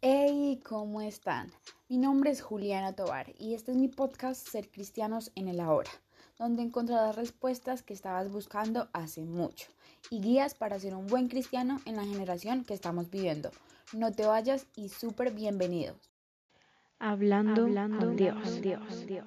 Hey, ¿cómo están? Mi nombre es Juliana Tobar y este es mi podcast Ser Cristianos en el Ahora, donde encontrarás respuestas que estabas buscando hace mucho y guías para ser un buen cristiano en la generación que estamos viviendo. No te vayas y súper bienvenidos. Hablando, Hablando Dios, Dios, Dios.